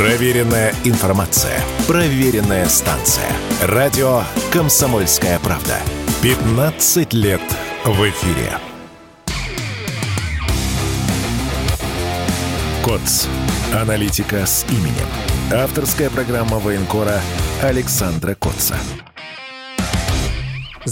Проверенная информация. Проверенная станция. Радио «Комсомольская правда». 15 лет в эфире. КОЦ. Аналитика с именем. Авторская программа военкора Александра Котца.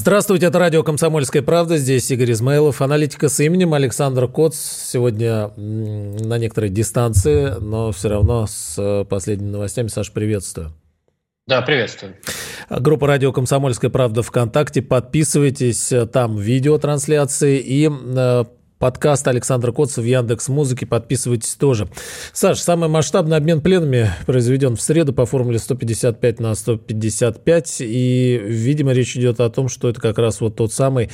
Здравствуйте, это радио «Комсомольская правда». Здесь Игорь Измайлов, аналитика с именем Александр Коц. Сегодня на некоторой дистанции, но все равно с э, последними новостями. Саш, приветствую. Да, приветствую. Группа «Радио Комсомольская правда» ВКонтакте. Подписывайтесь, там видеотрансляции и э, подкаст Александра Котцев в Яндекс Музыке. Подписывайтесь тоже. Саш, самый масштабный обмен пленами произведен в среду по формуле 155 на 155. И, видимо, речь идет о том, что это как раз вот тот самый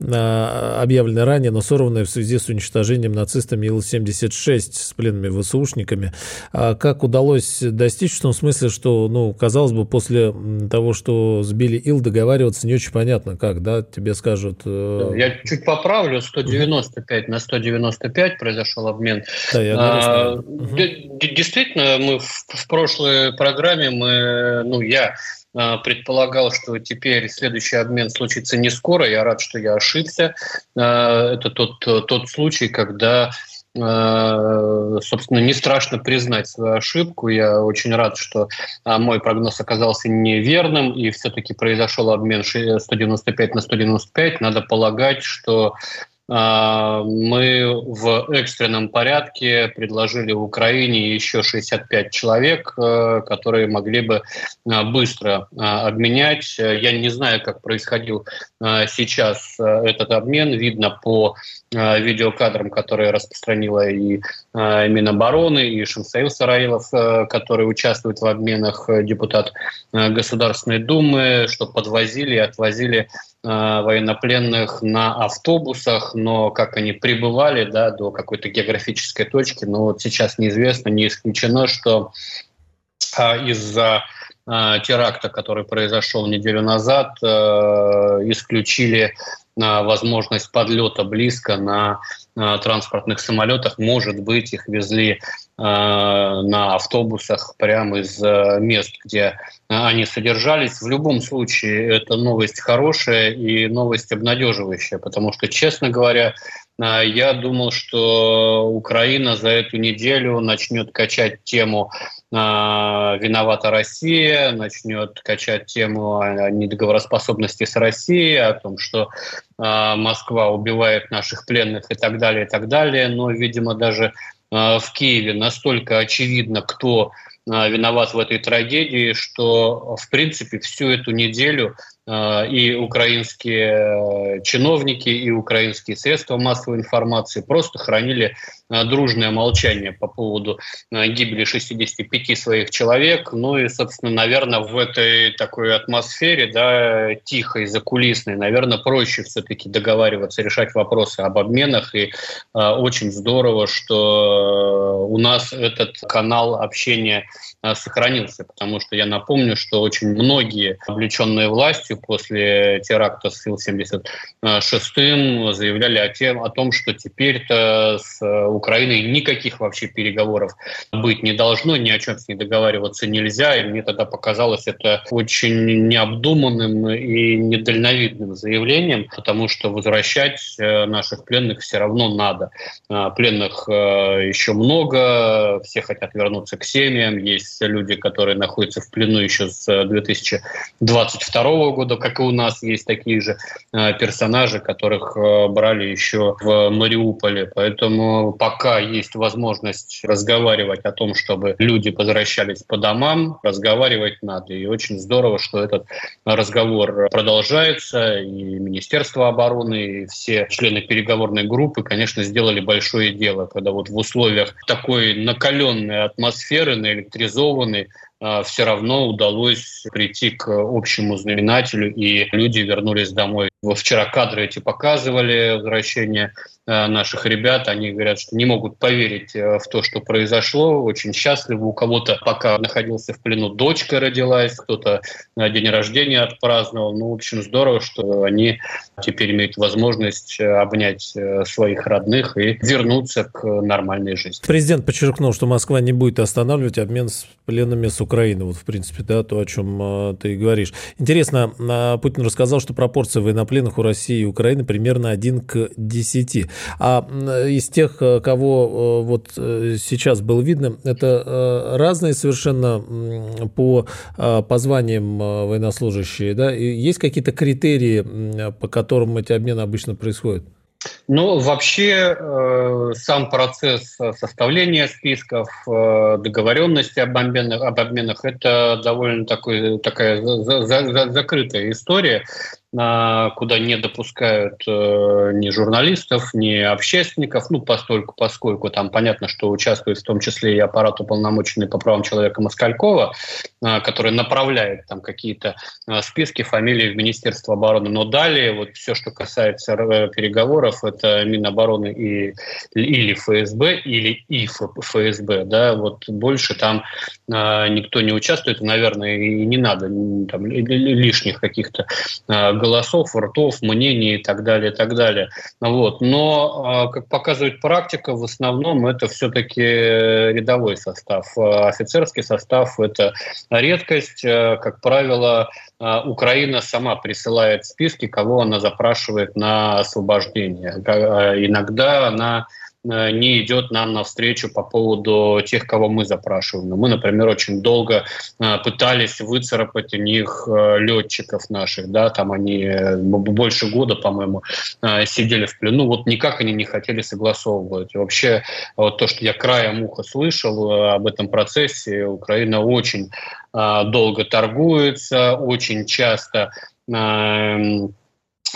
а, объявленный ранее, но сорванный в связи с уничтожением нацистами Ил-76 с пленными ВСУшниками. А как удалось достичь в том смысле, что, ну, казалось бы, после того, что сбили Ил, договариваться не очень понятно, как, да, тебе скажут... Э, Я чуть поправлю, 190 195 на 195 произошел обмен. Да, я а, угу. Действительно, мы в, в прошлой программе, мы, ну, я а, предполагал, что теперь следующий обмен случится не скоро. Я рад, что я ошибся. А, это тот, тот случай, когда а, собственно, не страшно признать свою ошибку. Я очень рад, что мой прогноз оказался неверным, и все-таки произошел обмен 195 на 195. Надо полагать, что мы в экстренном порядке предложили Украине еще 65 человек, э, которые могли бы э, быстро э, обменять. Я не знаю, как происходил сейчас этот обмен. Видно по видеокадрам, которые распространила и Минобороны, и Шамсаил Сараилов, который участвует в обменах, депутат Государственной Думы, что подвозили и отвозили военнопленных на автобусах, но как они прибывали да, до какой-то географической точки, но вот сейчас неизвестно, не исключено, что а, из-за а, теракта, который произошел неделю назад, исключили возможность подлета близко на а, транспортных самолетах. Может быть, их везли а, на автобусах прямо из мест, где они содержались. В любом случае, это новость хорошая и новость обнадеживающая, потому что, честно говоря, я думал, что Украина за эту неделю начнет качать тему а, «Виновата Россия», начнет качать тему недоговороспособности с Россией, о том, что Москва убивает наших пленных и так далее, и так далее. Но, видимо, даже в Киеве настолько очевидно, кто виноват в этой трагедии, что, в принципе, всю эту неделю и украинские чиновники, и украинские средства массовой информации просто хранили э, дружное молчание по поводу э, гибели 65 своих человек. Ну и, собственно, наверное, в этой такой атмосфере, да, тихой, закулисной, наверное, проще все-таки договариваться, решать вопросы об обменах. И очень здорово, что у нас этот канал общения сохранился, потому что я напомню, что очень многие облеченные властью после теракта с Ил-76 заявляли о, тем, о том, что теперь-то с Украиной никаких вообще переговоров быть не должно, ни о чем с ней договариваться нельзя. И мне тогда показалось это очень необдуманным и недальновидным заявлением, потому что возвращать э, наших пленных все равно надо. А, пленных э, еще много, все хотят вернуться к семьям, есть люди, которые находятся в плену еще с 2022 года, года, как и у нас есть такие же э, персонажи, которых э, брали еще в Мариуполе. Поэтому пока есть возможность разговаривать о том, чтобы люди возвращались по домам, разговаривать надо. И очень здорово, что этот разговор продолжается. И Министерство обороны, и все члены переговорной группы, конечно, сделали большое дело, когда вот в условиях такой накаленной атмосферы, наэлектризованной, а, все равно удалось прийти к общему знаменателю, и люди вернулись домой. Вчера кадры эти показывали, возвращение наших ребят, они говорят, что не могут поверить в то, что произошло, очень счастливы. У кого-то пока находился в плену дочка родилась, кто-то день рождения отпраздновал. Ну, в общем, здорово, что они теперь имеют возможность обнять своих родных и вернуться к нормальной жизни. Президент подчеркнул, что Москва не будет останавливать обмен с пленными с Украины. Вот, в принципе, да, то, о чем э, ты говоришь. Интересно, э, Путин рассказал, что пропорция военнопленных у России и Украины примерно 1 к 10. А э, из тех, кого вот сейчас было видно, это разные совершенно по позваниям военнослужащие, да? Есть какие-то критерии, по которым эти обмены обычно происходят? Ну, вообще, э, сам процесс составления списков, э, договоренности об обменах, об обменах это довольно такой, такая за, за, закрытая история. А, куда не допускают э, ни журналистов, ни общественников, ну, постольку, поскольку там понятно, что участвует в том числе и аппарат уполномоченный по правам человека Москалькова, а, который направляет там какие-то а, списки фамилий в Министерство обороны. Но далее вот все, что касается э, переговоров, это Минобороны и, или ФСБ, или и ФСБ, да, вот больше там никто не участвует, наверное, и не надо там, лишних каких-то голосов, ртов, мнений и так далее, и так далее. Вот. Но, а, как показывает практика, в основном это все-таки рядовой состав. А офицерский состав – это редкость. Э, как правило, а, Украина сама присылает списки, кого она запрашивает на освобождение. Иногда она Э, не идет нам навстречу по поводу тех, кого мы запрашиваем. Мы, например, очень долго э, пытались выцарапать у них э, летчиков наших, да, там они больше года, по-моему, сидели в плену, вот никак они не хотели согласовывать. И вообще, вот то, что я краем уха слышал об этом процессе, Украина очень долго торгуется, очень часто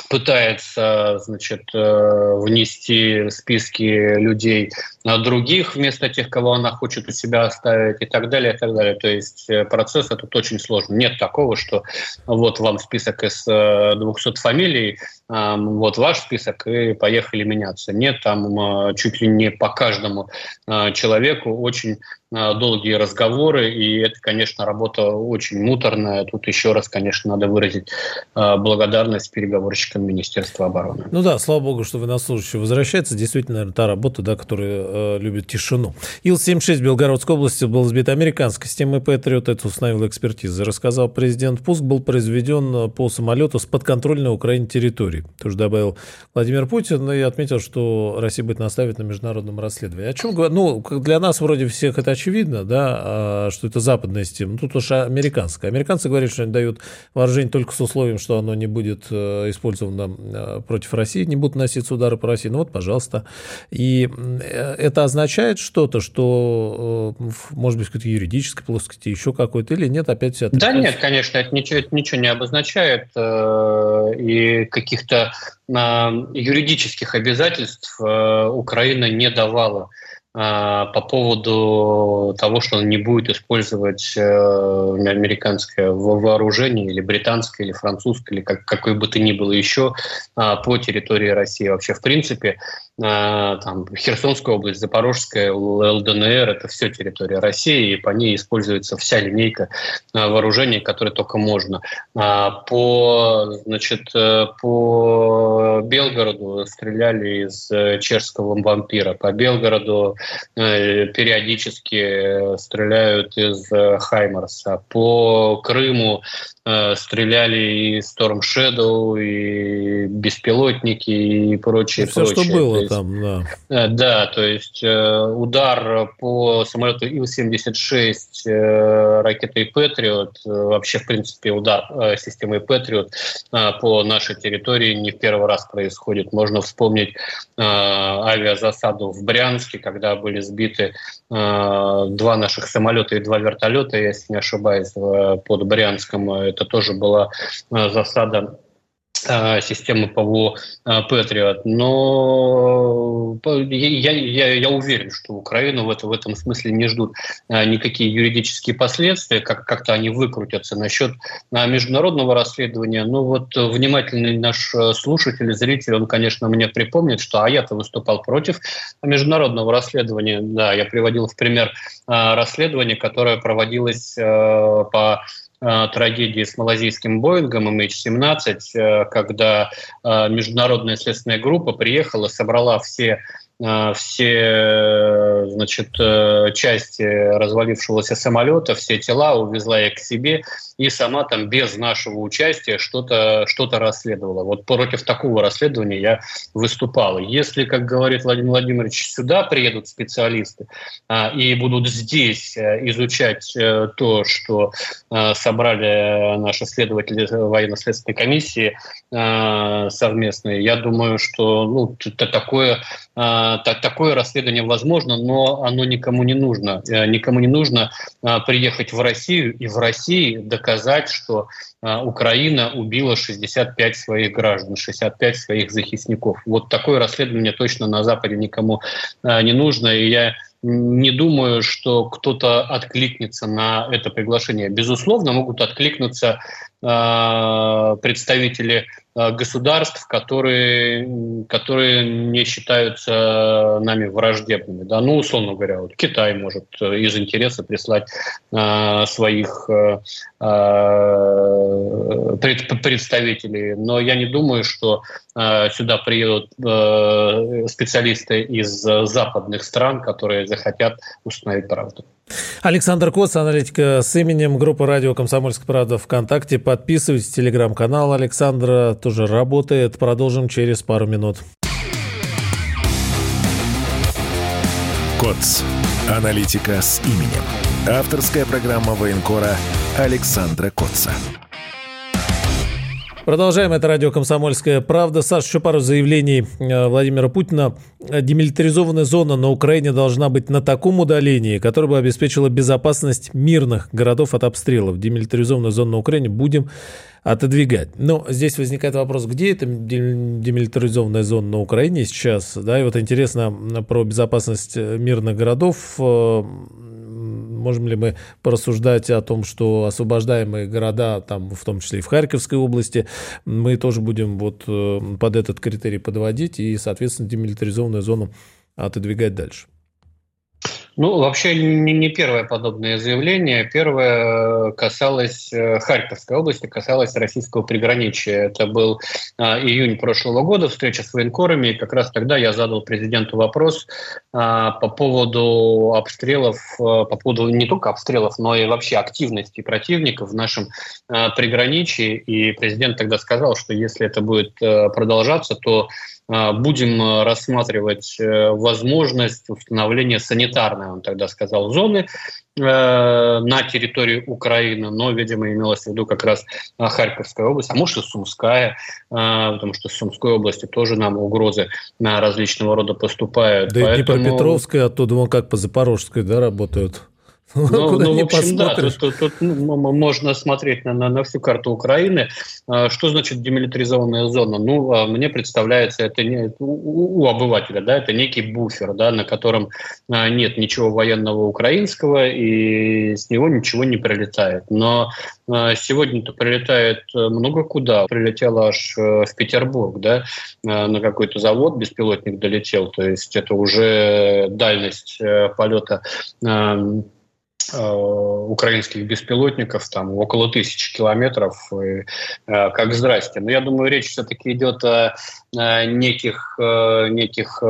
пытается значит, э, внести в списки людей других вместо тех, кого она хочет у себя оставить и так далее, и так далее. То есть э, процесс этот очень сложный. Нет такого, что вот вам список из 200 э, фамилий, вот ваш список, и поехали меняться. Нет, там чуть ли не по каждому человеку очень долгие разговоры, и это, конечно, работа очень муторная. Тут еще раз, конечно, надо выразить благодарность переговорщикам Министерства обороны. Ну да, слава богу, что военнослужащие возвращаются. Действительно, наверное, та работа, да, которая э, любит тишину. Ил-76 в Белгородской области был сбит американской системой Патриот. Это установила экспертиза. Рассказал президент. Пуск был произведен по самолету с подконтрольной Украине территории. Тоже добавил Владимир Путин и отметил, что Россия будет наставить на международном расследовании. О чем говорю? Ну, для нас вроде всех это очевидно, да, а, что это западная система. Тут уж американская. Американцы говорят, что они дают вооружение только с условием, что оно не будет э, использовано э, против России, не будут носиться удары по России. Ну вот, пожалуйста. И э, это означает что-то, что, э, может быть, какой-то юридической плоскости, еще какой-то, или нет, опять все Да нет, конечно, это ничего, это ничего не обозначает, э, и каких-то э, юридических обязательств Украина не давала по поводу того, что он не будет использовать американское вооружение или британское, или французское, или как, какое бы то ни было еще по территории России. Вообще, в принципе, там, Херсонская область, Запорожская, ЛДНР, это все территория России, и по ней используется вся линейка э, вооружений, которые только можно. А по, значит, э, по Белгороду стреляли из чешского вампира, по Белгороду периодически стреляют из Хаймарса, по Крыму стреляли и Storm Shadow, и беспилотники, и прочее, все, прочее. что было там, да. Э, да, то есть э, удар по самолету Ил-76 э, ракетой Патриот, вообще, в принципе, удар системой Патриот по нашей территории не в первый раз происходит. Можно вспомнить авиазасаду в Брянске, когда были сбиты два наших самолета и два вертолета, если не ошибаюсь, под Брянском. Это тоже была засада системы ПВО а, Патриот. Но я, я, я уверен, что Украину в, это, в этом смысле не ждут а, никакие юридические последствия, как, как-то они выкрутятся. Насчет международного расследования, ну вот внимательный наш слушатель, зритель, он, конечно, мне припомнит, что а я-то выступал против международного расследования. Да, я приводил в пример расследование, которое проводилось по трагедии с малазийским Боингом MH17, э, когда э, международная следственная группа приехала, собрала все Э, все значит, э, части развалившегося самолета, все тела увезла их к себе и сама там без нашего участия что-то что расследовала. Вот против такого расследования я выступал. Если, как говорит Владимир Владимирович, сюда приедут специалисты а, и будут здесь э, изучать то, что собрали наши следователи военно-следственной комиссии совместные, я думаю, что ну, это такое так, такое расследование возможно, но оно никому не нужно. Э, никому не нужно а, приехать в Россию и в России доказать, что а, Украина убила 65 своих граждан, 65 своих захисников. Вот такое расследование точно на Западе никому а, не нужно. И я не думаю, что кто-то откликнется на это приглашение. Безусловно, могут откликнуться представители государств, которые, которые не считаются нами враждебными. Да? Ну, условно говоря, вот Китай может э, из интереса прислать э, своих э, э, представителей, но я не думаю, что э, сюда приедут э, специалисты из западных стран, которые захотят установить правду. Александр Коц, аналитика с именем группы радио «Комсомольская правда» ВКонтакте. Подписывайтесь, телеграм-канал Александра тоже работает. Продолжим через пару минут. КОЦ. Аналитика с именем. Авторская программа военкора Александра Котца. Продолжаем. Это радио «Комсомольская правда». Саш, еще пару заявлений э, Владимира Путина. Демилитаризованная зона на Украине должна быть на таком удалении, которое бы обеспечило безопасность мирных городов от обстрелов. Демилитаризованную зону на Украине будем отодвигать. Но здесь возникает вопрос, где эта демилитаризованная зона на Украине сейчас? Да, и вот интересно про безопасность мирных городов э, можем ли мы порассуждать о том, что освобождаемые города, там, в том числе и в Харьковской области, мы тоже будем вот э, под этот критерий подводить и, соответственно, демилитаризованную зону отодвигать дальше? Ну, вообще не, не первое подобное заявление. Первое э, касалось э, Харьковской области, касалось российского приграничия. Это был а, июнь прошлого года, встреча с военкорами. И как раз тогда я задал президенту вопрос а, по поводу обстрелов, а, по поводу не только обстрелов, но и вообще активности противников в нашем а, приграничии. И президент тогда сказал, что если это будет а, продолжаться, то будем а, рассматривать э, возможность установления санитарной, он тогда сказал, зоны э, на территории Украины, но, видимо, имелось в виду как раз а, Харьковская область, а может и Сумская, потому что в Сумской области тоже нам угрозы различного рода поступают. Да Поэтому... и Днепропетровская оттуда, вон как по Запорожской, да, работают. Ну, Куда ну, в общем, да, тут, тут, тут ну, можно смотреть на, на, на всю карту Украины. А, что значит демилитаризованная зона? Ну, а, мне представляется, это не, у, у обывателя, да, это некий буфер, да, на котором а, нет ничего военного украинского, и с него ничего не прилетает. Но сегодня-то прилетает много куда. Прилетело аж э, в Петербург, да, на какой-то завод беспилотник долетел. То есть это уже дальность э, полета Э, украинских беспилотников, там около тысячи километров, и, э, как здрасте. Но я думаю, речь все-таки идет о, о неких, э, неких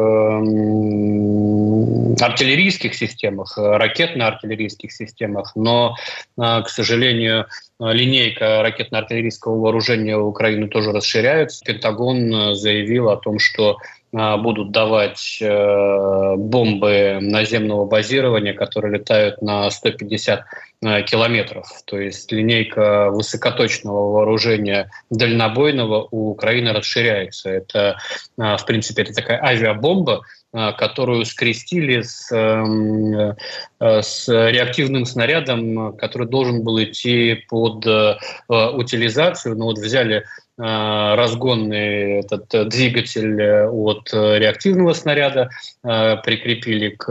артиллерийских системах, ракетно-артиллерийских системах, но, к сожалению, линейка ракетно-артиллерийского вооружения Украины тоже расширяется. Пентагон заявил о том, что будут давать э, бомбы наземного базирования, которые летают на 150 э, километров. То есть линейка высокоточного вооружения дальнобойного у Украины расширяется. Это, а, в принципе, это такая авиабомба, а, которую скрестили с, эм, э, с реактивным снарядом, который должен был идти под утилизацию. Но вот взяли разгонный этот двигатель от реактивного снаряда, прикрепили к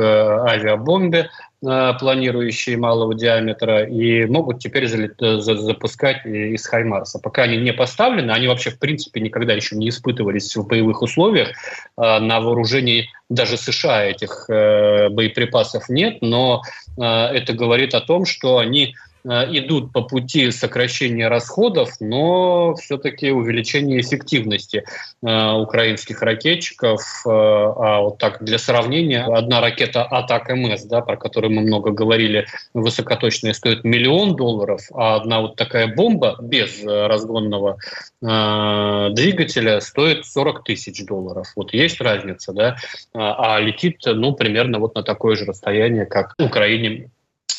авиабомбе, планирующие малого диаметра, и могут теперь запускать из Хаймарса. Пока они не поставлены, они вообще в принципе никогда еще не испытывались в боевых условиях. На вооружении даже США этих боеприпасов нет, но это говорит о том, что они Э, идут по пути сокращения расходов, но все-таки увеличения эффективности э, украинских ракетчиков. Э, а вот так для сравнения, одна ракета Атак МС, да, про которую мы много говорили, высокоточная, стоит миллион долларов, а одна вот такая бомба без разгонного двигателя стоит 40 тысяч долларов. Вот есть разница, да, а летит, ну, примерно вот на такое же расстояние, как Украине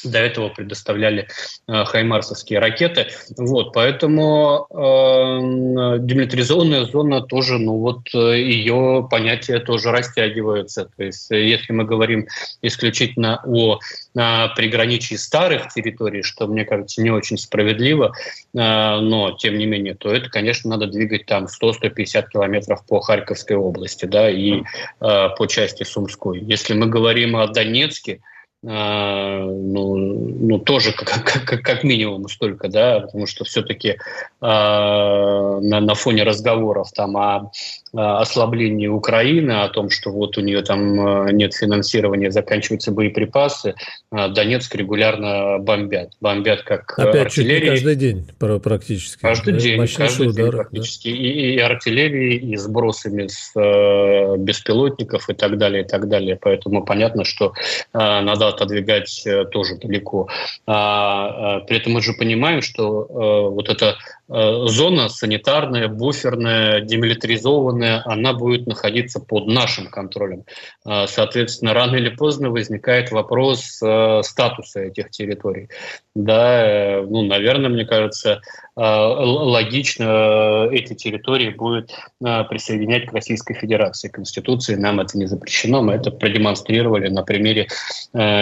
до этого предоставляли э, хаймарсовские ракеты. Вот, поэтому э, демилитаризованная зона тоже, ну вот э, ее понятие тоже растягивается. То есть э, если мы говорим исключительно о, о приграничии старых территорий, что мне кажется не очень справедливо, э, но тем не менее, то это, конечно, надо двигать там 100-150 километров по Харьковской области, да, и э, по части Сумской. Если мы говорим о Донецке, ну, ну тоже как, как, как минимум столько, да, потому что все-таки э, на, на фоне разговоров там о, о ослаблении Украины, о том, что вот у нее там нет финансирования, заканчиваются боеприпасы, Донецк регулярно бомбят, бомбят как Опять артиллерия. каждый день практически. Каждый день, каждый удар, день практически. Да. И, и артиллерии, и сбросами с э, беспилотников и так далее, и так далее. Поэтому понятно, что э, надо отодвигать э, тоже далеко. А, а, при этом мы же понимаем, что э, вот эта э, зона санитарная, буферная, демилитаризованная, она будет находиться под нашим контролем. А, соответственно, рано или поздно возникает вопрос статуса этих территорий. Да, ну, наверное, мне кажется, логично эти территории будет присоединять к Российской Федерации. Конституции нам это не запрещено, мы это продемонстрировали на примере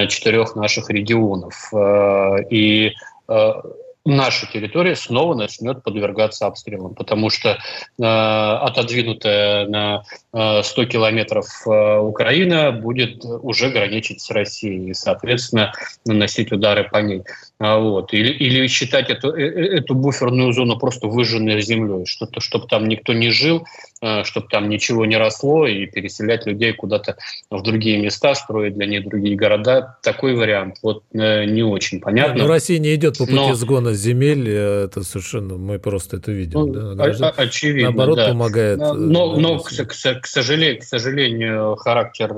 четырех наших регионов. Э, и э, наша территория снова начнет подвергаться обстрелам, потому что э, отодвинутая на э, 100 километров э, Украина будет уже граничить с Россией и, соответственно, наносить удары по ней. А вот. Или, или считать эту, э, э, эту буферную зону просто выжженной землей, что-то, чтобы там никто не жил, э, чтобы там ничего не росло, и переселять людей куда-то в другие места, строить для них другие города. Такой вариант вот не очень понятно. Но ну, Россия не идет по пути Но... сгона земель, это совершенно, мы просто это видим. Ну, да? Граждан, очевидно, Наоборот, да. помогает. Но, но к, к, к, сожалению, к сожалению, характер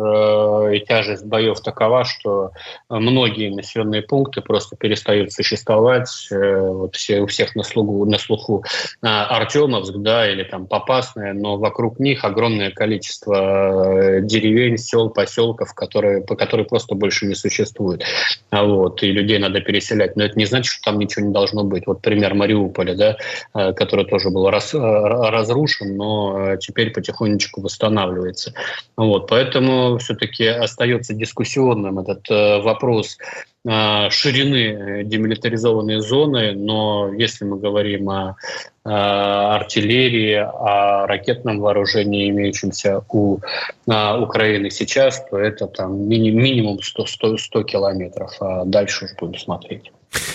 и тяжесть боев такова, что многие населенные пункты просто перестают перестают существовать. Э, вот все, у всех на, слугу, на слуху а, Артемовск, да, или там Попасная, но вокруг них огромное количество э, деревень, сел, поселков, которые, по которые просто больше не существуют. А вот, и людей надо переселять. Но это не значит, что там ничего не должно быть. Вот пример Мариуполя, да, э, который тоже был раз, разрушен, но теперь потихонечку восстанавливается. Вот, поэтому все-таки остается дискуссионным этот вопрос ширины демилитаризованной зоны, но если мы говорим о, о артиллерии, о ракетном вооружении, имеющемся у Украины сейчас, то это там мини, минимум 100, 100, 100 километров, а дальше уже будем смотреть.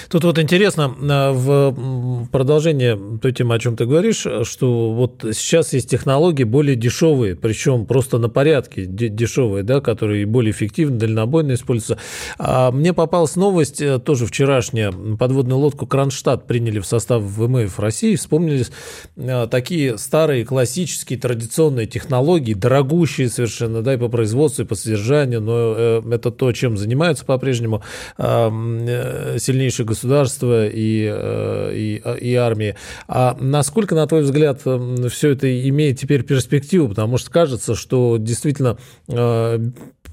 Тут вот интересно, а, в продолжение той темы, о чем ты говоришь, что вот сейчас есть технологии более дешевые, причем просто на порядке дешевые, да, которые более эффективно, дальнобойно используются. А мне попалась новость, э, тоже вчерашняя, подводную лодку «Кронштадт» приняли в состав ВМФ России, вспомнились э, такие старые, классические, традиционные технологии, дорогущие совершенно, да, и по производству, и по содержанию, но э, это то, чем занимаются по-прежнему сильнее сильнейшее государство и, э, и, и армии. А насколько, на твой взгляд, все это имеет теперь перспективу? Потому что кажется, что действительно э,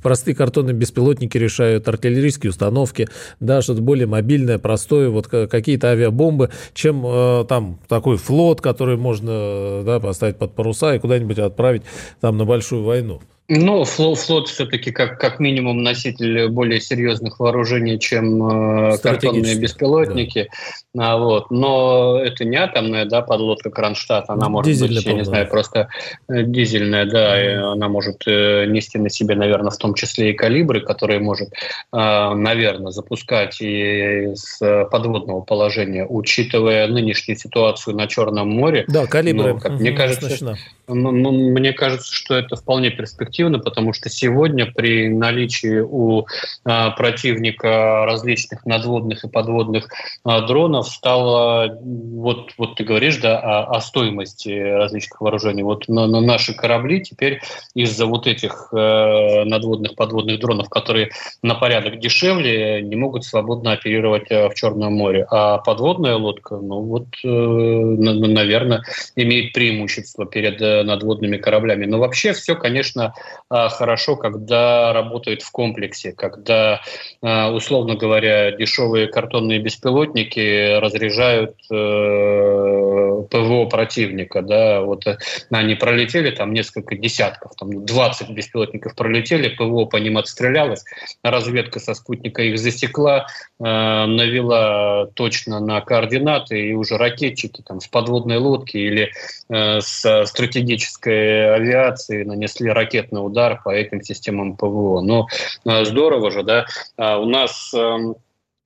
простые картонные беспилотники решают артиллерийские установки, да, что-то более мобильное, простое, вот какие-то авиабомбы, чем э, там такой флот, который можно да, поставить под паруса и куда-нибудь отправить там на большую войну. Ну, флот, флот все-таки как, как минимум носитель более серьезных вооружений, чем э, картонные беспилотники. Да. А, вот. Но это не атомная да, подлодка Кронштадт, она может дизельная, быть, я не знаю, просто э, дизельная, да, и она может э, нести на себе, наверное, в том числе и калибры, которые может, наверное, запускать и с подводного положения, учитывая нынешнюю ситуацию на Черном море. Да, калибры. Ну, как угу, мне кажется, мне кажется, что это вполне перспективно, потому что сегодня при наличии у а, противника различных надводных и подводных а, дронов стало, вот, вот ты говоришь, да, о, о стоимости различных вооружений. Вот на, на наши корабли теперь из-за вот этих э, надводных подводных дронов, которые на порядок дешевле, не могут свободно оперировать э, в Черном море. А подводная лодка, ну вот, э, наверное, имеет преимущество перед э, надводными кораблями. Но вообще все, конечно, хорошо, когда работают в комплексе, когда, а, условно говоря, дешевые картонные беспилотники разряжают э, ПВО противника. Да, вот э, они пролетели, там несколько десятков, там 20 беспилотников пролетели, ПВО по ним отстрелялось, разведка со спутника их засекла, э, навела точно на координаты, и уже ракетчики там, с подводной лодки или с стратегической авиации нанесли ракетный удар по этим системам ПВО. Но э, здорово же, да, а у нас эм,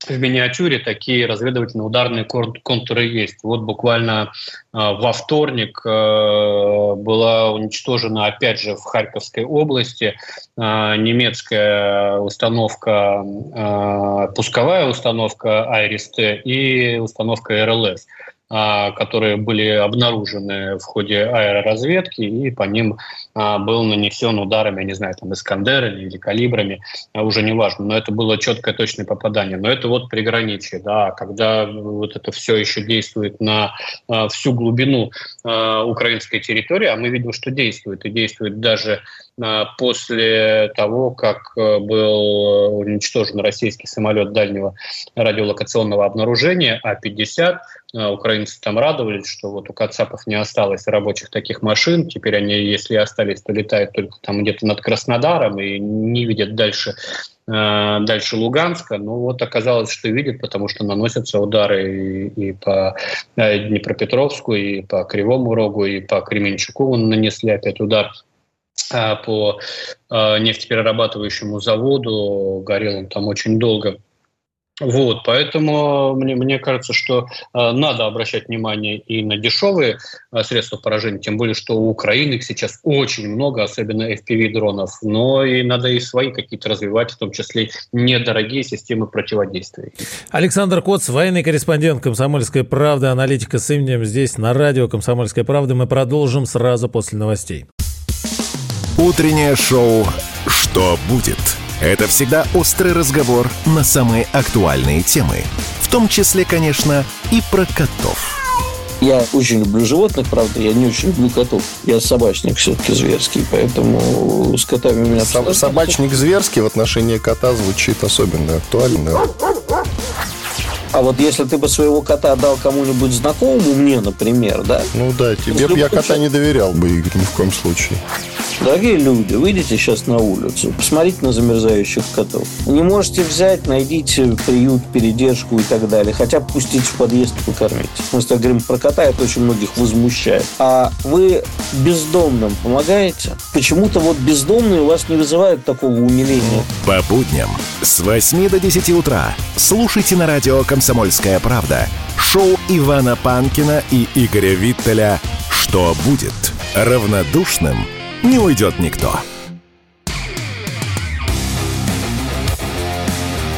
в миниатюре такие разведывательно-ударные контуры есть. Вот буквально э, во вторник э, была уничтожена, опять же, в Харьковской области немецкая установка, пусковая установка АРСТ и установка РЛС. А, которые были обнаружены в ходе аэроразведки, и по ним а, был нанесен ударами, я не знаю, там, Искандерами или калибрами, а, уже не важно, но это было четкое, точное попадание. Но это вот приграничие, да, когда вот это все еще действует на всю глубину украинской территории, а мы видим, что действует, и действует даже после того, как был уничтожен российский самолет дальнего радиолокационного обнаружения А-50, а, украинцы там радовались, что вот у Кацапов не осталось рабочих таких машин. Теперь они, если остались, то летают только там где-то над Краснодаром и не видят дальше а, дальше Луганска, ну вот оказалось, что видят, потому что наносятся удары и, и по э, Днепропетровску, и по Кривому Рогу, и по Кременчуку нанесли опять удар а, по нефтеперерабатывающему заводу, горел он там очень долго. Вот, поэтому мне, мне кажется, что э, надо обращать внимание и на дешевые э, средства поражения, тем более, что у Украины их сейчас очень много, особенно FPV-дронов, но и надо и свои какие-то развивать, в том числе недорогие системы противодействия. Александр Коц, военный корреспондент «Комсомольской правды», аналитика с именем здесь на радио «Комсомольская правда». Мы продолжим сразу после новостей. Утреннее шоу «Что будет?» Это всегда острый разговор на самые актуальные темы. В том числе, конечно, и про котов. Я очень люблю животных, правда, я не очень люблю котов. Я собачник все-таки зверский, поэтому с котами у меня... Соб- собачник зверский в отношении кота звучит особенно актуально. А вот если ты бы своего кота дал кому-нибудь знакомому, мне, например, да? Ну да, тебе бы я кота не доверял бы, Игорь, ни в коем случае. Дорогие люди, выйдите сейчас на улицу, посмотрите на замерзающих котов. Не можете взять, найдите приют, передержку и так далее. Хотя бы пустите в подъезд и покормите. Мы с говорим про кота, это очень многих возмущает. А вы бездомным помогаете? Почему-то вот бездомные у вас не вызывают такого умиления. По будням с 8 до 10 утра слушайте на радио «Комсомольская правда» шоу Ивана Панкина и Игоря Виттеля «Что будет?» Равнодушным – не уйдет никто.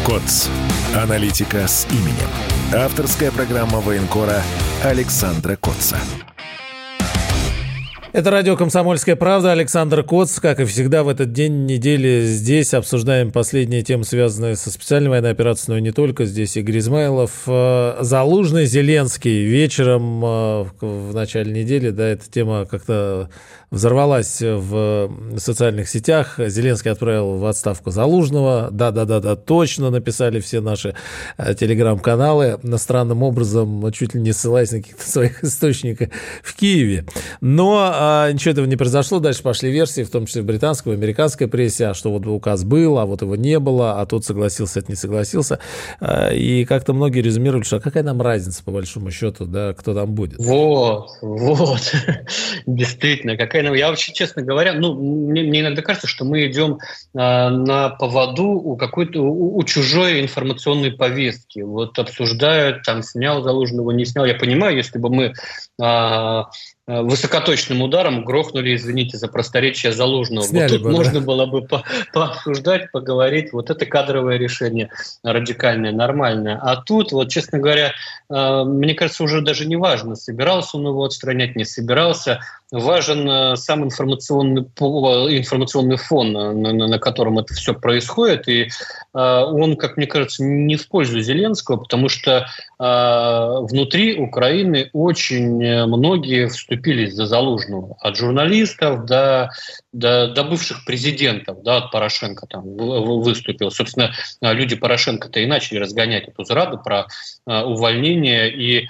КОЦ. Аналитика с именем. Авторская программа военкора Александра Котца. Это радио «Комсомольская правда». Александр Коц. Как и всегда в этот день недели здесь обсуждаем последние темы, связанные со специальной военной операцией, но и не только. Здесь Игорь Измайлов. Э, Залужный, Зеленский. Вечером э, в начале недели, да, эта тема как-то взорвалась в социальных сетях. Зеленский отправил в отставку Залужного. Да-да-да-да, точно написали все наши э, телеграм-каналы. Странным образом, чуть ли не ссылаясь на каких-то своих источников в Киеве. Но а, ничего этого не произошло. Дальше пошли версии, в том числе в британской, в американской прессе, а что вот указ был, а вот его не было, а тот согласился, это не согласился. А, и как-то многие резюмировали, что а какая нам разница, по большому счету, да, кто там будет. Вот, вот. Действительно, какая нам... Я вообще, честно говоря, ну, мне, мне иногда кажется, что мы идем а, на поводу у какой-то, у, у чужой информационной повестки. Вот обсуждают, там, снял Залужного, не снял. Я понимаю, если бы мы Э, высокоточным ударом грохнули, извините за просторечие, Залужного. Сняли вот тут бы, можно да. было бы по пообсуждать, поговорить. Вот это кадровое решение радикальное, нормальное. А тут, вот, честно говоря, э, мне кажется, уже даже не важно, собирался он его отстранять, не собирался. Важен э, сам информационный, информационный фон, на, на, на котором это все происходит. И он, как мне кажется, не в пользу Зеленского, потому что внутри Украины очень многие вступили вступились за Залужного. От журналистов до, до, до бывших президентов, да, от Порошенко там выступил. Собственно, люди Порошенко-то и начали разгонять эту зраду про uh, увольнение. И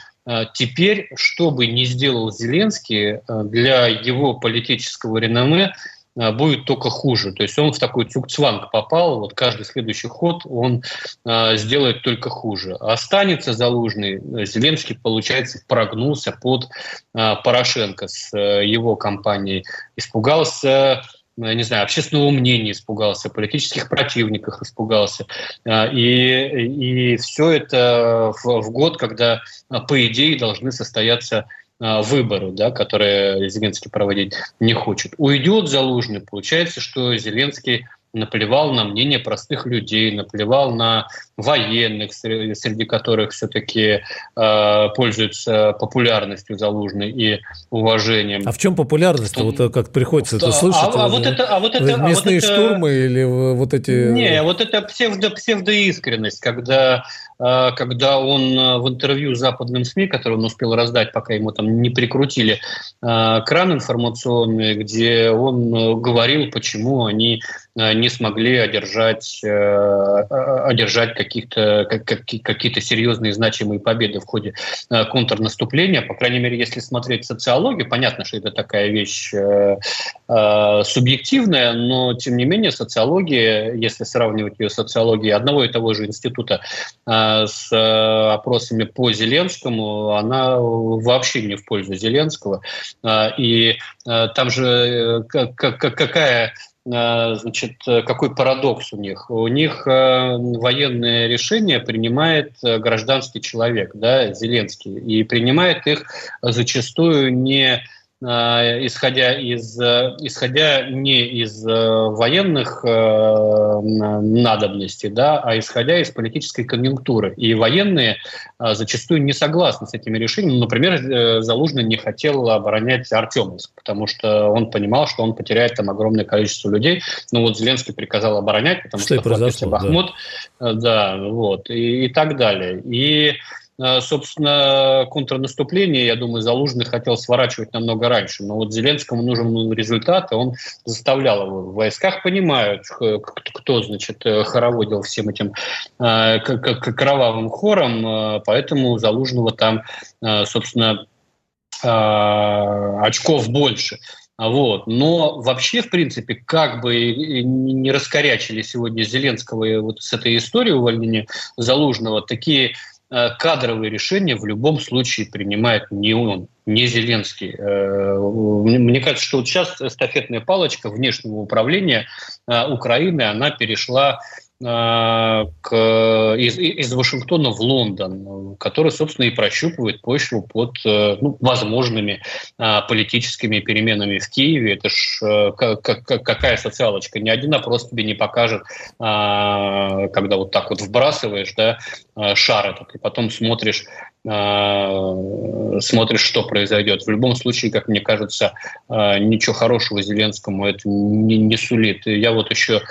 теперь, что бы ни сделал Зеленский, uh, для его политического реноме Э, будет только хуже. То есть он в такой цукцванг попал, вот каждый следующий ход он э, сделает только хуже. Останется Залужный, Зеленский, получается, прогнулся под э, Порошенко с э, его компанией, испугался я не знаю, общественного мнения испугался, политических противников испугался. Э, и, и все это в, в год, когда, по идее, должны состояться а, выборы, да, которые Зеленский проводить не хочет. Уйдет Залужный, получается, что Зеленский наплевал на мнение простых людей, наплевал на военных, среди которых все-таки э, пользуются популярностью Залужной и уважением. А в чем популярность? Что... Вот как приходится это слышать? А, а, вот это, а вот это, местные а вот это... штурмы или вот эти... Не, вот это псевдо, псевдоискренность, когда а, когда он а, в интервью западным СМИ, который он успел раздать, пока ему там не прикрутили а, кран информационный, где он говорил, почему они не смогли одержать, одержать каких-то, какие-то серьезные значимые победы в ходе контрнаступления. По крайней мере, если смотреть социологию, понятно, что это такая вещь субъективная, но тем не менее социология, если сравнивать ее с социологией одного и того же института, с э, опросами по Зеленскому, она вообще не в пользу Зеленского. И э, там же э, какая значит, какой парадокс у них? У них военные решения принимает гражданский человек, да, Зеленский, и принимает их зачастую не Э, исходя из э, исходя не из э, военных надобностей, да, а исходя из политической конъюнктуры. И военные зачастую не согласны с этими решениями. Например, Залужный не хотел оборонять Артемовск, потому что он понимал, что он потеряет там огромное количество людей. Ну вот Зеленский приказал оборонять, потому что, что Бахмут, да. да, вот и, и так далее. И Э, собственно, контрнаступление, я думаю, Залужный хотел сворачивать намного раньше. Но вот Зеленскому нужен результат, и он заставлял его. В войсках понимают, кто, значит, э, хороводил всем этим э, кровавым хором, поэтому Залужного там, собственно, очков больше. Вот. Но вообще, в принципе, как бы не раскорячили сегодня Зеленского вот с этой историей увольнения Залужного, такие Э, кадровые решения в любом случае принимает не он, не Зеленский. Э, мне кажется, что вот сейчас эстафетная палочка внешнего управления э, Украины, она перешла Э, к, из, из Вашингтона в Лондон, который, собственно, и прощупывает почву под э, ну, возможными а, политическими переменами в Киеве. Это ж а, как, какая социалочка? Ни один опрос тебе не покажет, а, когда вот так вот вбрасываешь да, шар этот, и потом смотришь, смотришь, что произойдет. В любом случае, как мне кажется, ничего хорошего Зеленскому это не, не сулит. Я вот еще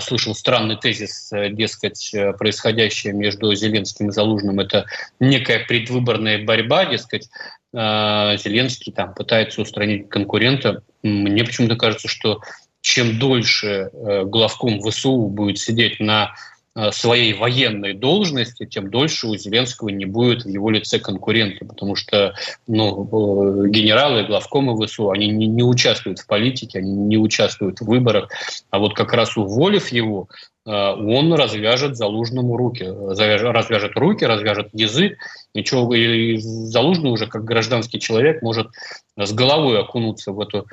слышал странный тезис, дескать, происходящее между Зеленским и Залужным – это некая предвыборная борьба, дескать, Зеленский там пытается устранить конкурента. Мне почему-то кажется, что чем дольше главком ВСУ будет сидеть на э, своей военной должности, тем дольше у Зеленского не будет в его лице конкурента, потому что ну, генералы, главкомы ВСУ, они не, не участвуют в политике, они не участвуют в выборах, а вот как раз уволив его, он развяжет Залужному руки, развяжет руки, развяжет язык, ничего, и Залужный уже как гражданский человек может с головой окунуться в эту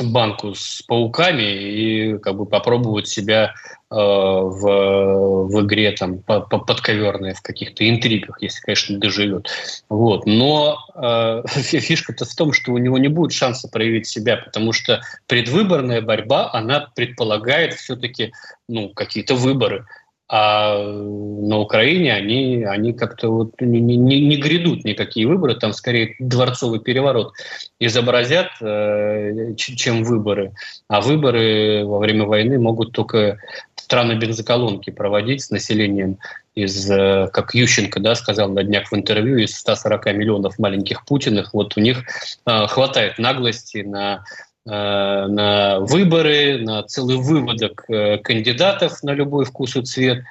банку с пауками и как бы попробовать себя э, в, в игре там подковерной, в каких-то интригах, если, конечно, доживет. Вот. Но э, фишка-то в том, что у него не будет шанса проявить себя, потому что предвыборная борьба, она предполагает все-таки ну, какие-то выборы. А на Украине они, они как-то вот не, не, не грядут никакие выборы, там скорее дворцовый переворот изобразят, э, чем выборы. А выборы во время войны могут только страны бензоколонки проводить с населением из, э, как Ющенко да, сказал на днях в интервью, из 140 миллионов маленьких Путиных, вот у них э, хватает наглости на на выборы, на целый выводок кандидатов на любой вкус и цвет,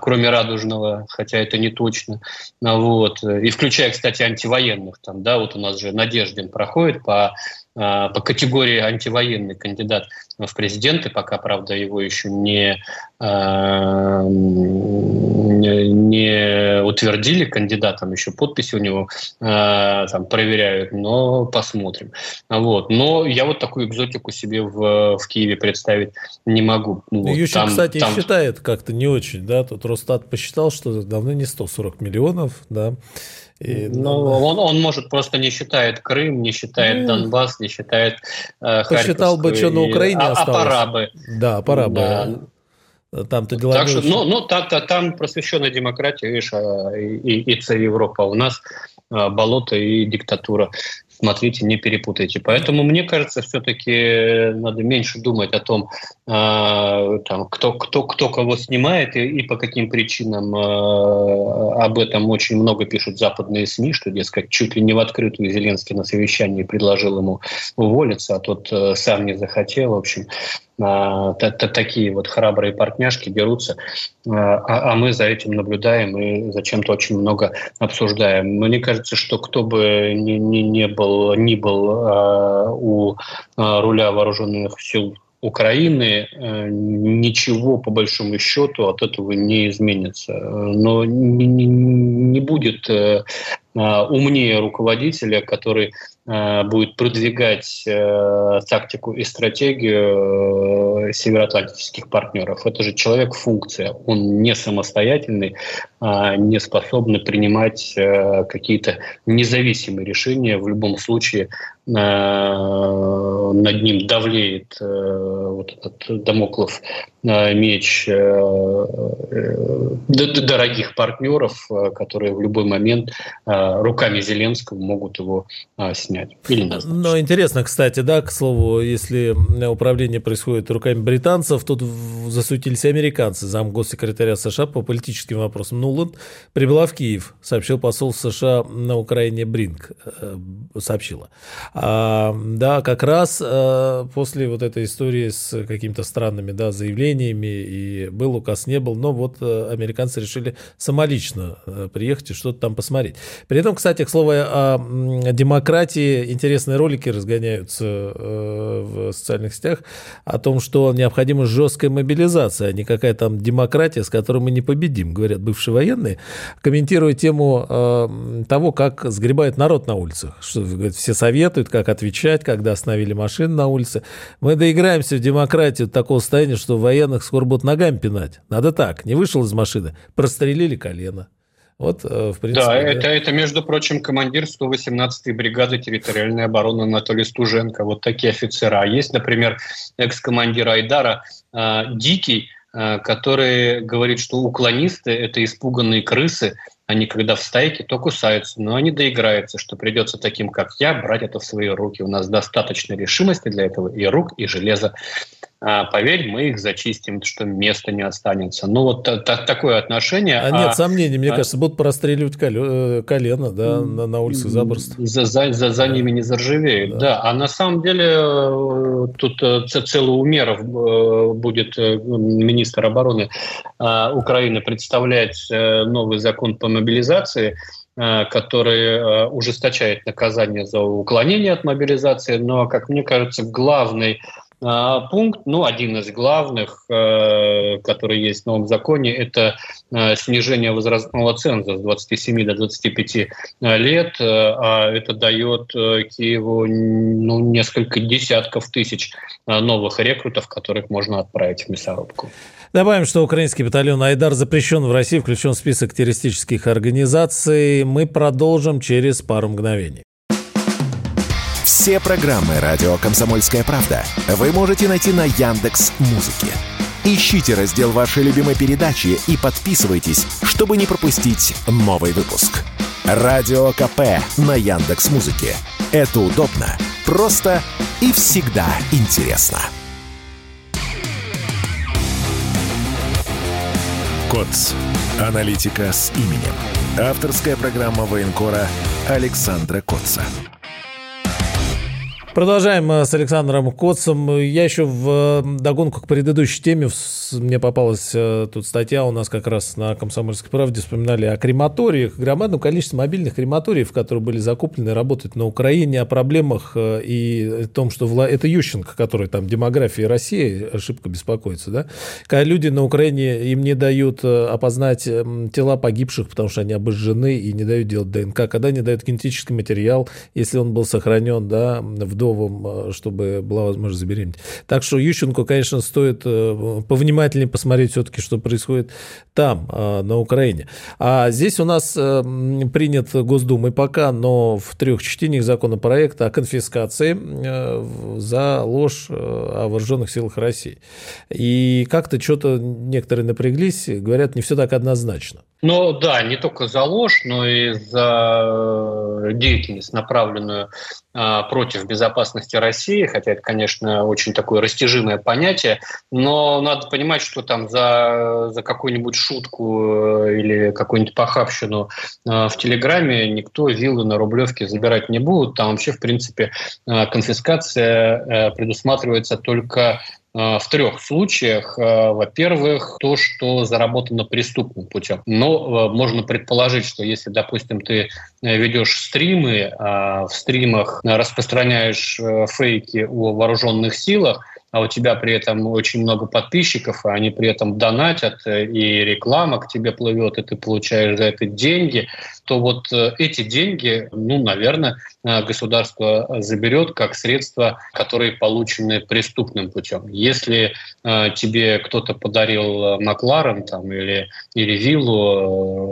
кроме радужного, хотя это не точно. Вот. И включая, кстати, антивоенных. Там, да, вот у нас же Надеждин проходит по а, по категории антивоенный кандидат в президенты, пока, правда, его еще а, не утвердили кандидатом, еще подписи у него а, там проверяют, но посмотрим. Вот. Но я вот такую экзотику себе в, в Киеве представить не могу. Ну, вот Ющик, там, кстати, там... считает как-то не очень, да, тут Росстат посчитал, что давно не 140 миллионов, да, и, ну, ну он, он, может, просто не считает Крым, не считает ну, Донбасс, не считает э, Посчитал бы, что на Украине а, осталось. А пора бы. Да, пора да. Бы. Там-то дела так что, ну, ну, та, та, там просвещенная демократия, видишь, а, и, и, царь Европа. У нас а, болото и диктатура смотрите, не перепутайте. Поэтому мне кажется, все-таки надо меньше думать о том, э, там, кто, кто, кто кого снимает и, и по каким причинам. Э, об этом очень много пишут западные СМИ, что, дескать, чуть ли не в открытую Зеленский на совещании предложил ему уволиться, а тот э, сам не захотел. В общем, а, такие вот храбрые партняшки берутся, а, а, а мы за этим наблюдаем и зачем-то очень много обсуждаем. Мне кажется, что кто бы ни, ни, не был, ни был у руля вооруженных сил Украины э, ничего по большому счету от этого не изменится. Но не, не, будет э, умнее руководителя, который будет продвигать э, тактику и стратегию э, североатлантических партнеров. Это же человек-функция. Он не самостоятельный, а не способный принимать э, какие-то независимые решения. В любом случае э, над ним давлеет э, вот этот домоклов э, меч э, э, дорогих партнеров, э, которые в любой момент э, руками Зеленского могут его э, снять снять или назначить. Но интересно, кстати, да, к слову, если управление происходит руками британцев, тут засуетились американцы. Зам госсекретаря США по политическим вопросам Нуланд прибыла в Киев, сообщил посол США на Украине Бринк, э, сообщила. А, да, как раз после вот этой истории с какими-то странными да, заявлениями, и был указ, не был, но вот э, американцы решили самолично приехать и что-то там посмотреть. При этом, кстати, к слову о демократии интересные ролики разгоняются э, в социальных сетях о том, что необходима жесткая мобилизация, а не какая там демократия, с которой мы не победим, говорят бывшие военные, комментируя тему э, того, как сгребает народ на улицах. Что, говорят, все советуют, как отвечать, когда остановили машины на улице. Мы доиграемся в демократию до такого состояния, что военных скоро будут ногами пинать. Надо так, не вышел из машины, прострелили колено. Вот, э, в принципе, да, да. Это, это, между прочим, командир 118-й бригады территориальной обороны Анатолий Стуженко. Вот такие офицеры. А есть, например, экс-командир Айдара э, Дикий, э, который говорит, что уклонисты – это испуганные крысы, они когда в стайке, то кусаются, но они доиграются, что придется таким, как я, брать это в свои руки. У нас достаточно решимости для этого и рук, и железа. А, поверь, мы их зачистим, что места не останется. Ну, вот та, та, такое отношение. А, а нет сомнений, мне а... кажется, будут простреливать коле, колено да, на, на улице Заборст. За, за, за, за ними не заржавеют, да. да. А на самом деле э, тут э, целый Умеров э, будет министр обороны Украины представлять новый закон по мобилизации, который ужесточает наказание за уклонение от мобилизации, но, как мне кажется, главный пункт, ну, один из главных, э, который есть в новом законе, это э, снижение возрастного ценза с 27 до 25 э, лет, а это дает Киеву ну, несколько десятков тысяч новых рекрутов, которых можно отправить в мясорубку. Добавим, что украинский батальон «Айдар» запрещен в России, включен в список террористических организаций. Мы продолжим через пару мгновений. Все программы радио Комсомольская правда вы можете найти на Яндекс Музыке. Ищите раздел вашей любимой передачи и подписывайтесь, чтобы не пропустить новый выпуск. Радио КП на Яндекс Музыке. Это удобно, просто и всегда интересно. КОЦ. Аналитика с именем. Авторская программа военкора Александра Котца. Продолжаем э, с Александром Котцем. Я еще в э, догонку к предыдущей теме, мне попалась э, тут статья у нас как раз на «Комсомольской правде», вспоминали о крематориях, громадном количестве мобильных крематориев, которые были закуплены, работают на Украине, о проблемах и о том, что Вла... это Ющенко, который там демографии России ошибка беспокоится, да? Когда люди на Украине, им не дают опознать тела погибших, потому что они обожжены и не дают делать ДНК, когда не дают генетический материал, если он был сохранен, да, в вдовам, э, чтобы была возможность забеременеть. Так что Ющенко, конечно, стоит э, повнимательнее посмотреть все-таки, что происходит там, э, на Украине. А здесь у нас принят Госдумой пока, но в трех чтениях законопроекта о конфискации за ложь о вооруженных силах России. И как-то что-то некоторые напряглись, говорят, не все так однозначно. Ну да, не только за ложь, но и за деятельность, направленную а, против безопасности России, хотя это, конечно, очень такое растяжимое понятие, но надо понимать, что там за, за какую-нибудь шутку э, или какую-нибудь похабщину э, в Телеграме никто виллы на Рублевке забирать не будет. Там вообще, в принципе, э, конфискация предусматривается только в трех случаях. Во-первых, то, что заработано преступным путем. Но можно предположить, что если, допустим, ты ведешь стримы, а в стримах распространяешь фейки о вооруженных силах, а у тебя при этом очень много подписчиков, а они при этом донатят, э, и реклама к тебе плывет, и ты получаешь за это деньги, то вот э, эти деньги, ну, наверное, государство заберет как средства, которые получены преступным путем. Если э, тебе кто-то подарил Макларен там, или, или виллу,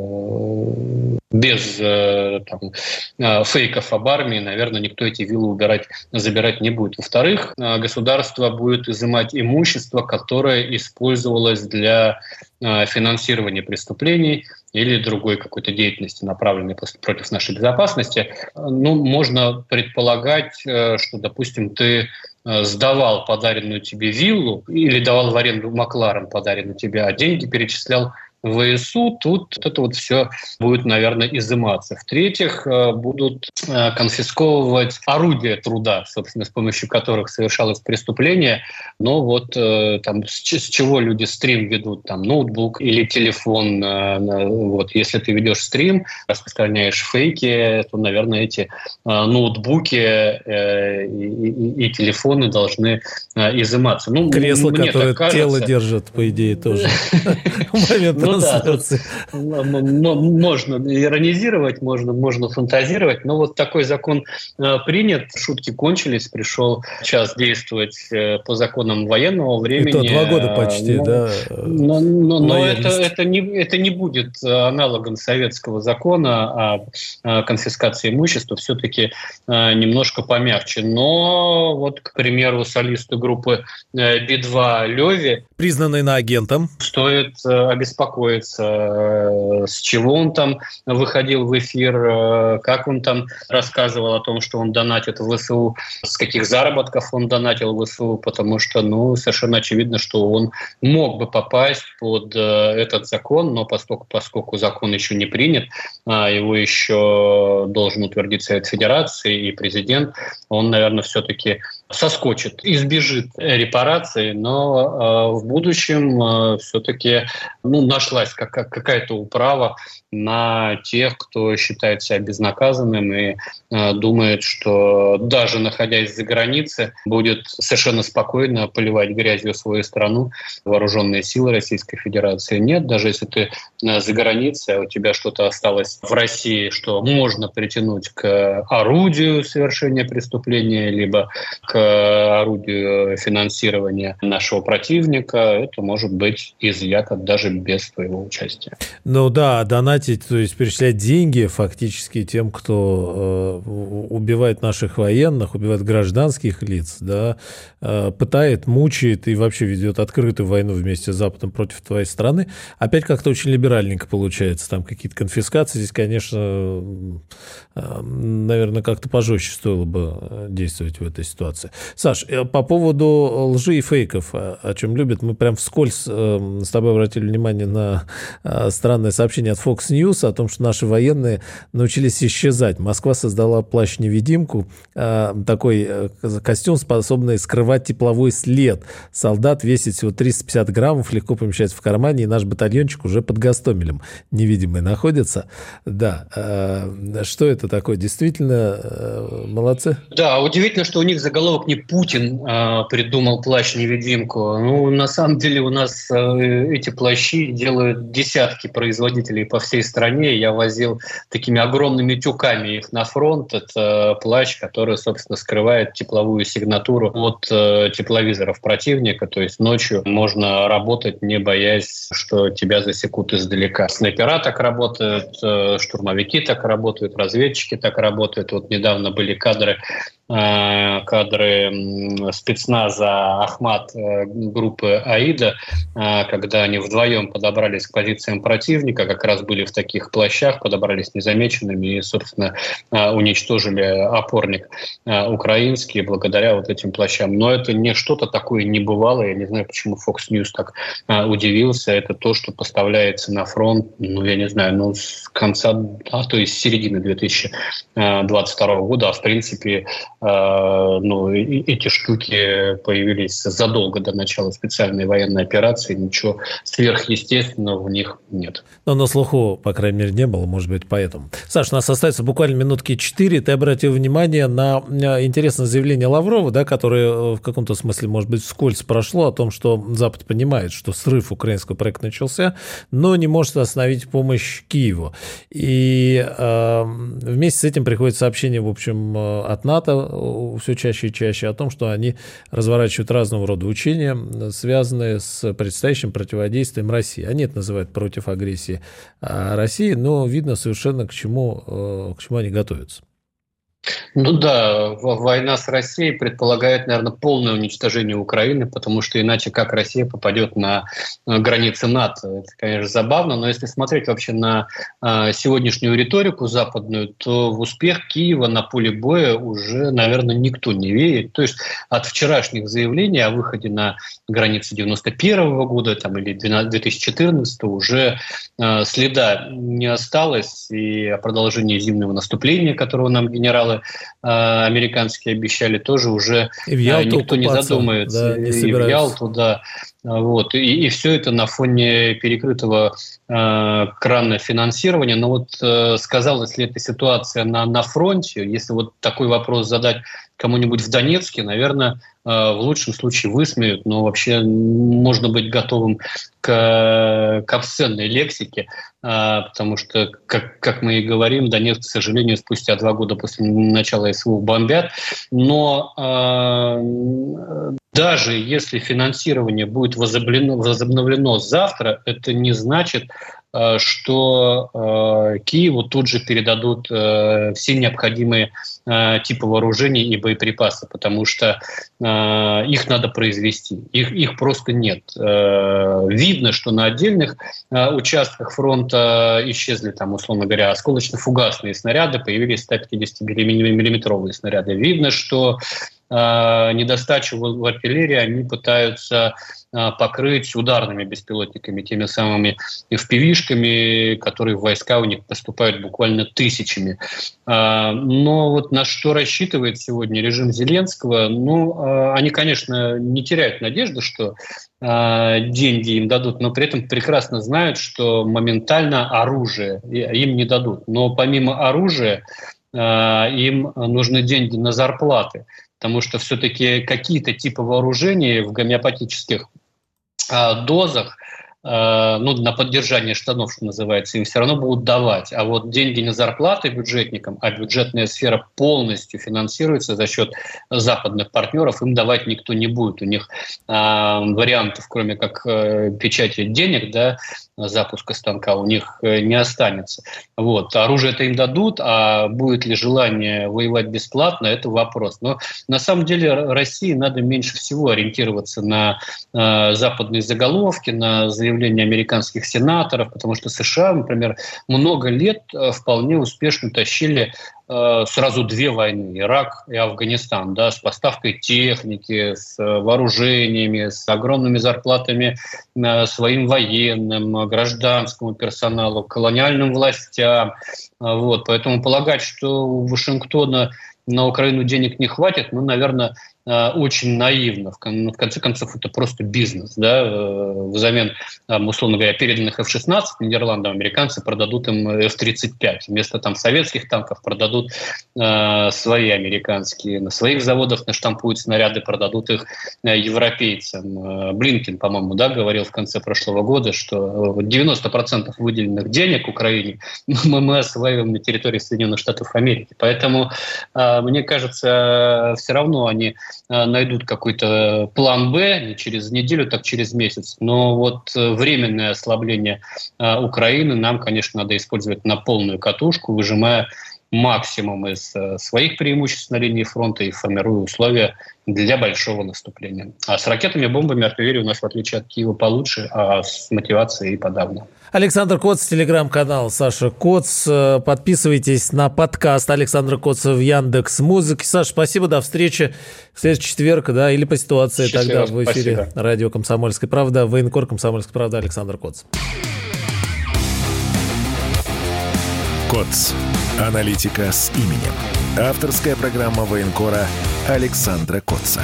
без э, там, э, фейков об армии, наверное, никто эти виллы убирать, забирать не будет. Во-вторых, э, государство будет изымать имущество, которое использовалось для финансирования преступлений или другой какой-то деятельности, направленной против нашей безопасности. Ну, можно предполагать, что, допустим, ты сдавал подаренную тебе виллу или давал в аренду Макларен подаренную тебе, а деньги перечислял ВСУ, тут это вот все будет, наверное, изыматься. В-третьих, э, будут э, конфисковывать орудия труда, собственно, с помощью которых совершалось преступление. Но вот э, там с чего люди стрим ведут, там ноутбук или телефон. Вот если ты ведешь стрим, распространяешь фейки, то, наверное, эти ноутбуки и, и, и телефоны должны изыматься. Ну, Кресло, которое тело держит, по идее, тоже. момент ну, да, можно иронизировать, можно, можно фантазировать, но вот такой закон э, принят, шутки кончились, пришел час действовать э, по законам военного времени. Это два года почти, но, да. Но, но, но это, это, не, это не будет аналогом советского закона о конфискации имущества, все-таки э, немножко помягче. Но вот, к примеру, солисту группы Би-2 Леви признанный на агентом. Стоит э, обеспокоиться, э, с чего он там выходил в эфир, э, как он там рассказывал о том, что он донатит в ВСУ, с каких заработков он донатил в ВСУ, потому что, ну, совершенно очевидно, что он мог бы попасть под этот закон, но поскольку, поскольку закон еще не принят, его еще должен утвердить Совет Федерации и президент, он, наверное, все-таки соскочит, избежит репарации, но э, в будущем э, все-таки ну, нашлась как, какая-то управа на тех, кто считает себя безнаказанным и э, думает, что даже находясь за границей, будет совершенно спокойно поливать грязью свою страну вооруженные силы Российской Федерации. Нет, даже если ты за границей, а у тебя что-то осталось в России, что можно притянуть к орудию совершения преступления, либо к орудию финансирования нашего противника, это может быть изъято даже без твоего участия. Ну да, донатить, то есть перечислять деньги фактически тем, кто э, убивает наших военных, убивает гражданских лиц, да, э, пытает, мучает и вообще ведет открытую войну вместе с Западом против твоей страны, опять как-то очень либеральненько получается, там какие-то конфискации, здесь, конечно, э, наверное, как-то пожестче стоило бы действовать в этой ситуации. Саш, э, по поводу лжи и фейков, о чем любят, мы прям вскользь э, с тобой обратили внимание на э, странное сообщение от Fox News о том, что наши военные научились исчезать. Москва создала плащ-невидимку, такой костюм, способный скрывать тепловой след. Солдат весит всего 350 граммов, легко помещается в кармане, и наш батальончик уже под Гастомелем невидимый находится. Да, что это такое? Действительно, молодцы? Да, удивительно, что у них заголовок не Путин э, придумал плащ-невидимку. Ну, на самом деле у нас э, эти плащи делают десятки производителей по всей стране. Я возил такими огромными тюками их на фронт. Это плащ, который, собственно, скрывает тепловую сигнатуру от э, тепловизоров противника. То есть ночью можно работать, не боясь, что тебя засекут издалека. Снайпера так работают, э, штурмовики так работают, разведчики так работают. Вот недавно были кадры Э, кадры спецназа Ахмат э, группы Аида, э, когда они вдвоем подобрались к позициям противника, как раз были в таких плащах, подобрались незамеченными и, собственно, уничтожили опорник украинский благодаря вот этим плащам. Но это не что-то такое небывалое. Я не знаю, почему Fox News так удивился. Это то, что поставляется на фронт, ну, я не знаю, ну, с конца, а то есть с середины 2022 года, а в принципе ну, эти штуки появились задолго до начала специальной военной операции, ничего сверхъестественного в них нет. Но на слуху, по крайней мере, не было, может быть, поэтому. Саш, у нас остается буквально минутки четыре. Ты обратил внимание на интересное заявление Лаврова, да, которое э, в каком-то смысле, может быть, вскользь прошло о том, что Запад понимает, что срыв украинского проекта начался, но не может остановить помощь Киеву. И э, вместе с этим приходит сообщение, в общем, э, от НАТО все чаще и чаще о том, что они разворачивают разного рода учения, связанные с предстоящим противодействием России. Они это называют против агрессии а России, но видно совершенно к чему, э, к чему они готовятся. Ну да, война с Россией предполагает, наверное, полное уничтожение Украины, потому что иначе как Россия попадет на границы НАТО? Это, конечно, забавно, но если смотреть вообще на а, сегодняшнюю риторику западную, то в успех Киева на поле боя уже, наверное, никто не верит. То есть от вчерашних заявлений о выходе на границы 91 года там, или 2014 уже а, следа не осталось, и о продолжении зимнего наступления, которого нам генералы э, американские обещали, тоже уже и в Ялту никто не задумается. Да, не и в Ялту, да. Вот. И, и все это на фоне перекрытого э, крана финансирования. Но вот э, сказалась ли эта ситуация на, на фронте, если вот такой вопрос задать кому-нибудь в Донецке, наверное, в лучшем случае высмеют, но вообще можно быть готовым к, к обсценной лексике, э, потому что, как, как мы и говорим, Донецк, к сожалению, спустя два года после начала СВО бомбят. Но э, даже если финансирование будет возобновлено завтра, это не значит, что Киеву тут же передадут все необходимые типы вооружений и боеприпасы, потому что их надо произвести. Их, их просто нет. Видно, что на отдельных участках фронта исчезли, там, условно говоря, осколочно-фугасные снаряды, появились 150-миллиметровые снаряды. Видно, что Э, недостачу в артиллерии они пытаются э, покрыть ударными беспилотниками, теми самыми впивишками, которые в войска у них поступают буквально тысячами. Э, но вот на что рассчитывает сегодня режим Зеленского, ну, они, конечно, не теряют надежды, что деньги им дадут, но при этом прекрасно знают, что моментально оружие им не дадут. Но помимо оружия им нужны деньги на зарплаты потому что все-таки какие-то типы вооружений в гомеопатических а, дозах Э, ну, на поддержание штанов, что называется, им все равно будут давать. А вот деньги на зарплаты бюджетникам, а бюджетная сфера полностью финансируется за счет западных партнеров, им давать никто не будет. У них э, вариантов, кроме как э, печати денег, да, запуска станка, у них э, не останется. Вот. Оружие-то им дадут, а будет ли желание воевать бесплатно, это вопрос. Но на самом деле России надо меньше всего ориентироваться на э, западные заголовки, на заявления американских сенаторов, потому что США, например, много лет э, вполне успешно тащили сразу две войны, Ирак и Афганистан, да, с поставкой техники, с вооружениями, с огромными зарплатами э, своим военным, гражданскому персоналу, колониальным властям. Вот. Поэтому полагать, что у Вашингтона на Украину денег не хватит, ну, наверное, Э, очень наивно. В конце концов, это просто бизнес. Да? Э, взамен, условно говоря, переданных F-16 Нидерландам американцы продадут им F-35. Вместо там советских танков продадут э, свои американские. На своих заводах наштампуют снаряды, продадут их э, европейцам. Э, Блинкин, по-моему, да, говорил в конце прошлого года, что 90% выделенных денег Украине мы, мы осваиваем на территории Соединенных Штатов Америки. Поэтому, э, мне кажется, все равно они Э, найдут какой-то план Б не через неделю, так через месяц. Но вот э, временное ослабление э, Украины нам, конечно, надо использовать на полную катушку, выжимая максимум из своих преимуществ на линии фронта и формируя условия для большого наступления. А с ракетами, бомбами, артиллерией у нас, в отличие от Киева, получше, а с мотивацией и подавно. Александр Коц, телеграм-канал Саша Коц. Подписывайтесь на подкаст Александра Коца в Яндекс Музыке. Саша, спасибо, до встречи в следующий четверг, да, или по ситуации Счастливо, тогда в эфире спасибо. радио «Комсомольская правда», военкор «Комсомольская правда» Александр Коц. Коц. Аналитика с именем. Авторская программа военкора Александра Котца.